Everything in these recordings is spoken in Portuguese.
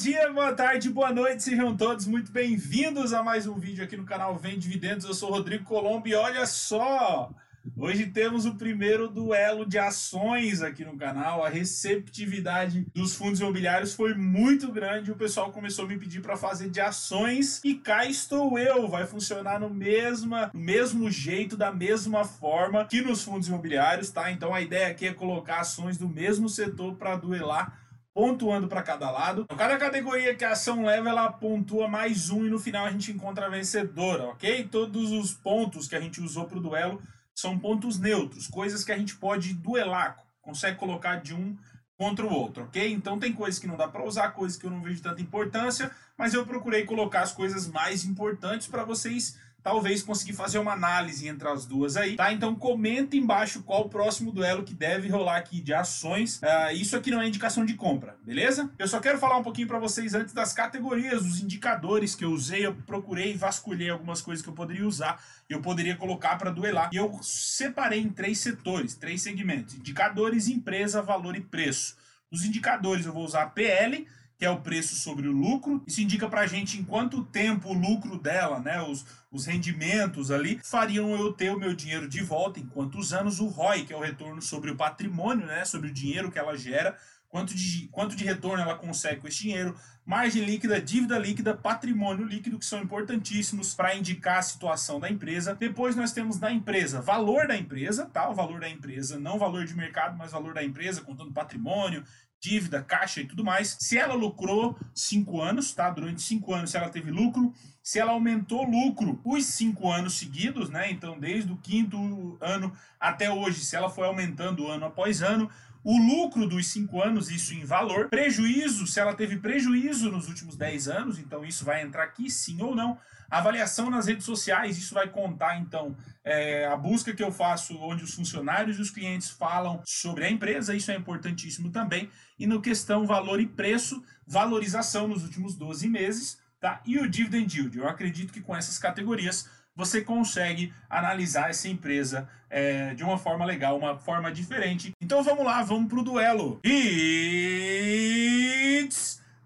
dia, boa tarde, boa noite, sejam todos muito bem-vindos a mais um vídeo aqui no canal Vem Dividendos. Eu sou Rodrigo Colombo e olha só, hoje temos o primeiro duelo de ações aqui no canal. A receptividade dos fundos imobiliários foi muito grande, o pessoal começou a me pedir para fazer de ações e cá estou eu. Vai funcionar no, mesma, mesmo jeito, da mesma forma que nos fundos imobiliários, tá? Então a ideia aqui é colocar ações do mesmo setor para duelar pontuando para cada lado. Cada categoria que a ação leva, ela pontua mais um e no final a gente encontra a vencedora, ok? Todos os pontos que a gente usou para o duelo são pontos neutros, coisas que a gente pode duelar, consegue colocar de um contra o outro, ok? Então tem coisas que não dá para usar, coisas que eu não vejo tanta importância, mas eu procurei colocar as coisas mais importantes para vocês talvez conseguir fazer uma análise entre as duas aí, tá? Então comenta embaixo qual o próximo duelo que deve rolar aqui de ações. Uh, isso aqui não é indicação de compra, beleza? Eu só quero falar um pouquinho para vocês antes das categorias, dos indicadores que eu usei. Eu procurei vasculhei algumas coisas que eu poderia usar, eu poderia colocar para duelar. E eu separei em três setores, três segmentos: indicadores, empresa, valor e preço. Os indicadores eu vou usar PL, que é o preço sobre o lucro. Isso indica para a gente em quanto tempo o lucro dela, né, os, os rendimentos ali, fariam eu ter o meu dinheiro de volta, em quantos anos o ROI, que é o retorno sobre o patrimônio, né, sobre o dinheiro que ela gera, quanto de, quanto de retorno ela consegue com esse dinheiro, margem líquida, dívida líquida, patrimônio líquido, que são importantíssimos para indicar a situação da empresa. Depois nós temos da empresa, valor da empresa, tá? O valor da empresa, não valor de mercado, mas valor da empresa, contando patrimônio, dívida, caixa e tudo mais. Se ela lucrou cinco anos, tá? Durante cinco anos, se ela teve lucro, se ela aumentou lucro os cinco anos seguidos, né? Então, desde o quinto ano até hoje, se ela foi aumentando ano após ano, o lucro dos cinco anos, isso em valor, prejuízo, se ela teve prejuízo nos últimos 10 anos, então isso vai entrar aqui sim ou não. Avaliação nas redes sociais, isso vai contar então é, a busca que eu faço, onde os funcionários e os clientes falam sobre a empresa, isso é importantíssimo também. E no questão valor e preço, valorização nos últimos 12 meses, tá? E o dividend yield. Eu acredito que com essas categorias você consegue analisar essa empresa é, de uma forma legal, uma forma diferente. Então vamos lá, vamos pro duelo. It's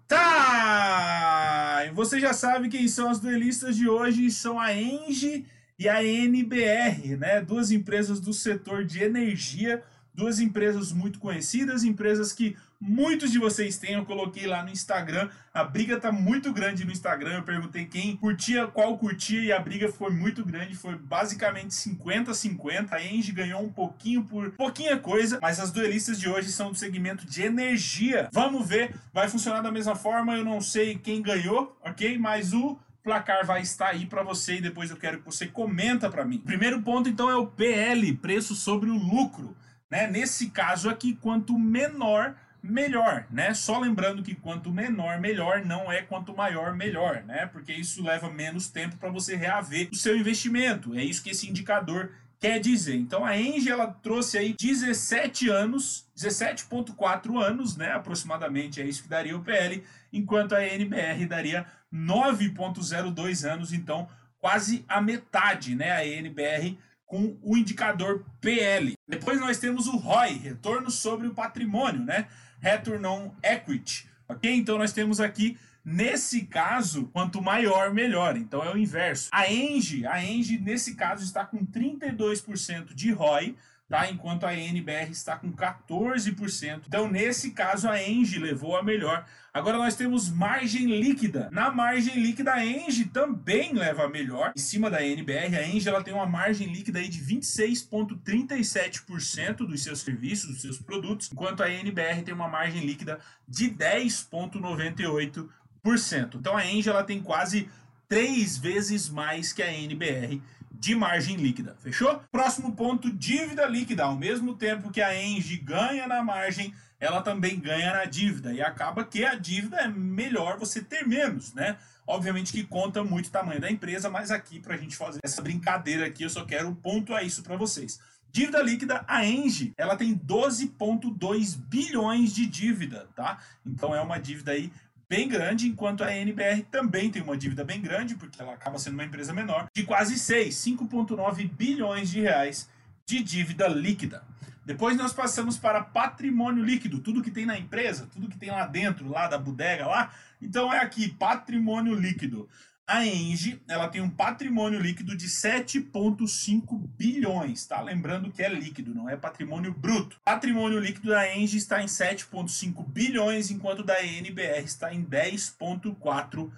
time! Você já sabe quem são as duelistas de hoje, são a Engie e a NBR, né? Duas empresas do setor de energia duas empresas muito conhecidas, empresas que muitos de vocês têm, eu coloquei lá no Instagram, a briga tá muito grande no Instagram, eu perguntei quem curtia, qual curtia e a briga foi muito grande, foi basicamente 50-50, a Engie ganhou um pouquinho por pouquinha coisa, mas as duelistas de hoje são do segmento de energia. Vamos ver, vai funcionar da mesma forma, eu não sei quem ganhou, ok? Mas o placar vai estar aí para você e depois eu quero que você comenta para mim. Primeiro ponto então é o PL, preço sobre o lucro. Né? Nesse caso aqui, quanto menor, melhor, né? Só lembrando que quanto menor, melhor, não é quanto maior, melhor, né? Porque isso leva menos tempo para você reaver o seu investimento. É isso que esse indicador quer dizer. Então a Engie ela trouxe aí 17 anos, 17.4 anos, né, aproximadamente, é isso que daria o PL, enquanto a NBR daria 9.02 anos, então quase a metade, né? A NBR com o indicador PL. Depois nós temos o ROI, retorno sobre o patrimônio, né? Return on Equity. Ok? Então nós temos aqui, nesse caso, quanto maior, melhor. Então é o inverso. A Engie, a Engie nesse caso está com 32% de ROI, tá? Enquanto a NBR está com 14%. Então, nesse caso, a Engie levou a melhor. Agora nós temos margem líquida. Na margem líquida, a Engie também leva a melhor. Em cima da NBR, a Engie ela tem uma margem líquida aí de 26,37% dos seus serviços, dos seus produtos, enquanto a NBR tem uma margem líquida de 10,98%. Então, a Engie ela tem quase três vezes mais que a NBR de margem líquida. Fechou? Próximo ponto, dívida líquida. Ao mesmo tempo que a Engie ganha na margem, ela também ganha na dívida. E acaba que a dívida é melhor você ter menos, né? Obviamente que conta muito o tamanho da empresa, mas aqui para a gente fazer essa brincadeira aqui, eu só quero pontuar isso para vocês. Dívida líquida, a Engie, ela tem 12,2 bilhões de dívida, tá? Então é uma dívida aí bem grande, enquanto a NBR também tem uma dívida bem grande, porque ela acaba sendo uma empresa menor, de quase 6, 5,9 bilhões de reais de dívida líquida. Depois nós passamos para patrimônio líquido, tudo que tem na empresa, tudo que tem lá dentro, lá da bodega lá. Então é aqui, patrimônio líquido. A Engie, ela tem um patrimônio líquido de 7,5 bilhões, tá? Lembrando que é líquido, não é patrimônio bruto. Patrimônio líquido da Engie está em 7,5 bilhões, enquanto da NBR está em 10,4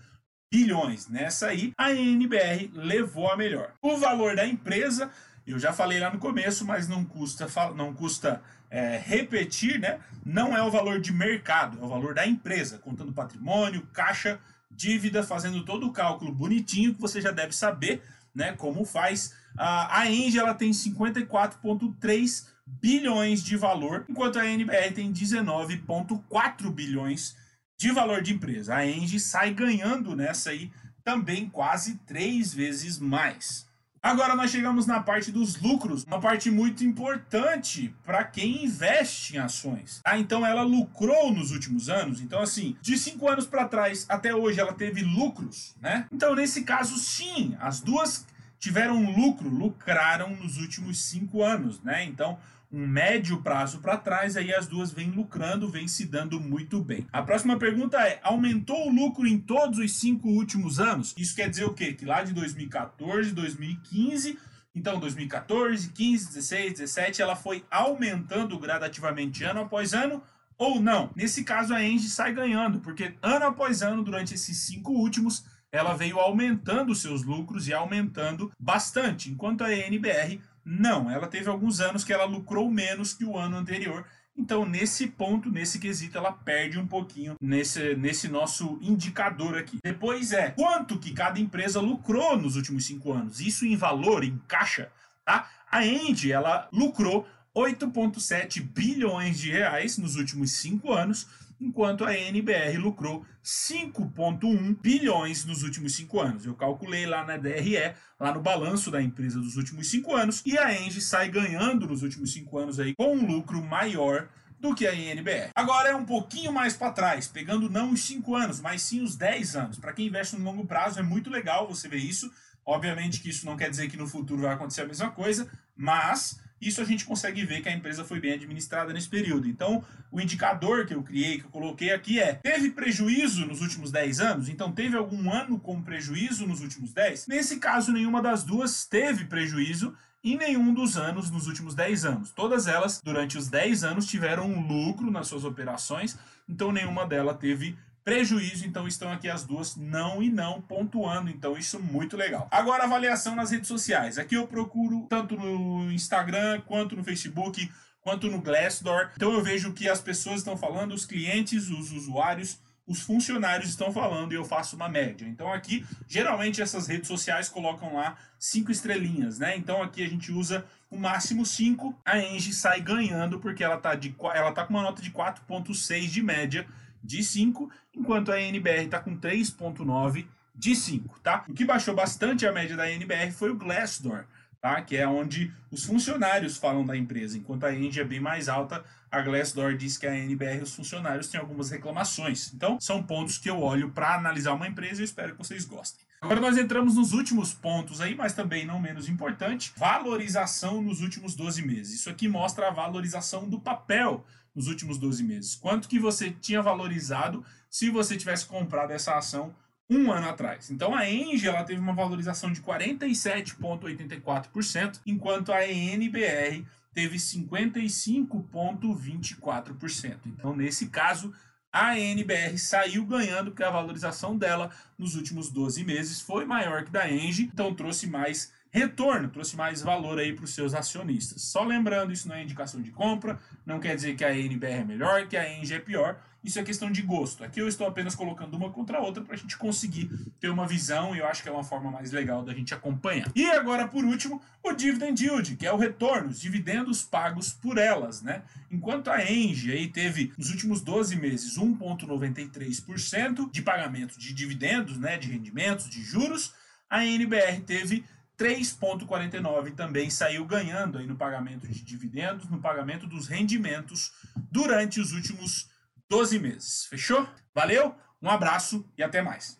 bilhões. Nessa aí, a NBR levou a melhor. O valor da empresa, eu já falei lá no começo, mas não custa, não custa é, repetir, né? Não é o valor de mercado, é o valor da empresa, contando patrimônio, caixa dívida, fazendo todo o cálculo bonitinho que você já deve saber, né, como faz. A, Engie ela tem 54.3 bilhões de valor, enquanto a NBR tem 19.4 bilhões de valor de empresa. A Engie sai ganhando nessa aí também quase três vezes mais. Agora nós chegamos na parte dos lucros, uma parte muito importante para quem investe em ações. Ah, então ela lucrou nos últimos anos. Então assim, de cinco anos para trás até hoje ela teve lucros, né? Então nesse caso sim, as duas tiveram lucro, lucraram nos últimos cinco anos, né? Então um médio prazo para trás, aí as duas vêm lucrando, vêm se dando muito bem. A próxima pergunta é: aumentou o lucro em todos os cinco últimos anos? Isso quer dizer o quê? Que lá de 2014, 2015. Então, 2014, 15, 16, 17, ela foi aumentando gradativamente ano após ano ou não? Nesse caso, a Engie sai ganhando, porque ano após ano, durante esses cinco últimos, ela veio aumentando seus lucros e aumentando bastante, enquanto a NBR não, ela teve alguns anos que ela lucrou menos que o ano anterior. Então, nesse ponto, nesse quesito, ela perde um pouquinho nesse, nesse nosso indicador aqui. Depois é quanto que cada empresa lucrou nos últimos cinco anos. Isso em valor, em caixa, tá? A Engie, ela lucrou 8,7 bilhões de reais nos últimos cinco anos enquanto a NBR lucrou 5,1 bilhões nos últimos cinco anos. Eu calculei lá na DRE, lá no balanço da empresa dos últimos cinco anos, e a Engie sai ganhando nos últimos cinco anos aí com um lucro maior do que a INBR. Agora é um pouquinho mais para trás, pegando não os 5 anos, mas sim os 10 anos. Para quem investe no longo prazo é muito legal você ver isso. Obviamente que isso não quer dizer que no futuro vai acontecer a mesma coisa, mas isso a gente consegue ver que a empresa foi bem administrada nesse período. Então, o indicador que eu criei, que eu coloquei aqui é: teve prejuízo nos últimos 10 anos? Então, teve algum ano com prejuízo nos últimos 10? Nesse caso, nenhuma das duas teve prejuízo em nenhum dos anos nos últimos 10 anos. Todas elas, durante os 10 anos, tiveram um lucro nas suas operações, então nenhuma delas teve prejuízo, então estão aqui as duas não e não pontuando, então isso muito legal. Agora avaliação nas redes sociais. Aqui eu procuro tanto no Instagram quanto no Facebook, quanto no Glassdoor. Então eu vejo o que as pessoas estão falando, os clientes, os usuários, os funcionários estão falando e eu faço uma média. Então aqui, geralmente essas redes sociais colocam lá cinco estrelinhas, né? Então aqui a gente usa o máximo 5, a Engie sai ganhando porque ela tá de ela tá com uma nota de 4.6 de média de 5, enquanto a NBR está com 3,9 de 5, tá? O que baixou bastante a média da NBR foi o Glassdoor, tá? Que é onde os funcionários falam da empresa, enquanto a Engie é bem mais alta, a Glassdoor diz que a NBR os funcionários têm algumas reclamações. Então, são pontos que eu olho para analisar uma empresa e espero que vocês gostem. Agora nós entramos nos últimos pontos aí, mas também não menos importante, valorização nos últimos 12 meses. Isso aqui mostra a valorização do papel nos últimos 12 meses. Quanto que você tinha valorizado se você tivesse comprado essa ação um ano atrás. Então a Engie ela teve uma valorização de 47,84%, enquanto a ENBR teve 55,24%. Então nesse caso a NBR saiu ganhando porque a valorização dela nos últimos 12 meses foi maior que da Engie, então trouxe mais retorno, trouxe mais valor aí para os seus acionistas. Só lembrando, isso não é indicação de compra, não quer dizer que a NBR é melhor, que a Engie é pior, isso é questão de gosto. Aqui eu estou apenas colocando uma contra a outra para a gente conseguir ter uma visão e eu acho que é uma forma mais legal da gente acompanhar. E agora, por último, o dividend yield, que é o retorno, os dividendos pagos por elas, né? Enquanto a Engie aí teve nos últimos 12 meses 1,93% de pagamento de dividendos, né, de rendimentos, de juros, a NBR teve 3,49 também saiu ganhando aí no pagamento de dividendos, no pagamento dos rendimentos durante os últimos 12 meses. Fechou? Valeu, um abraço e até mais.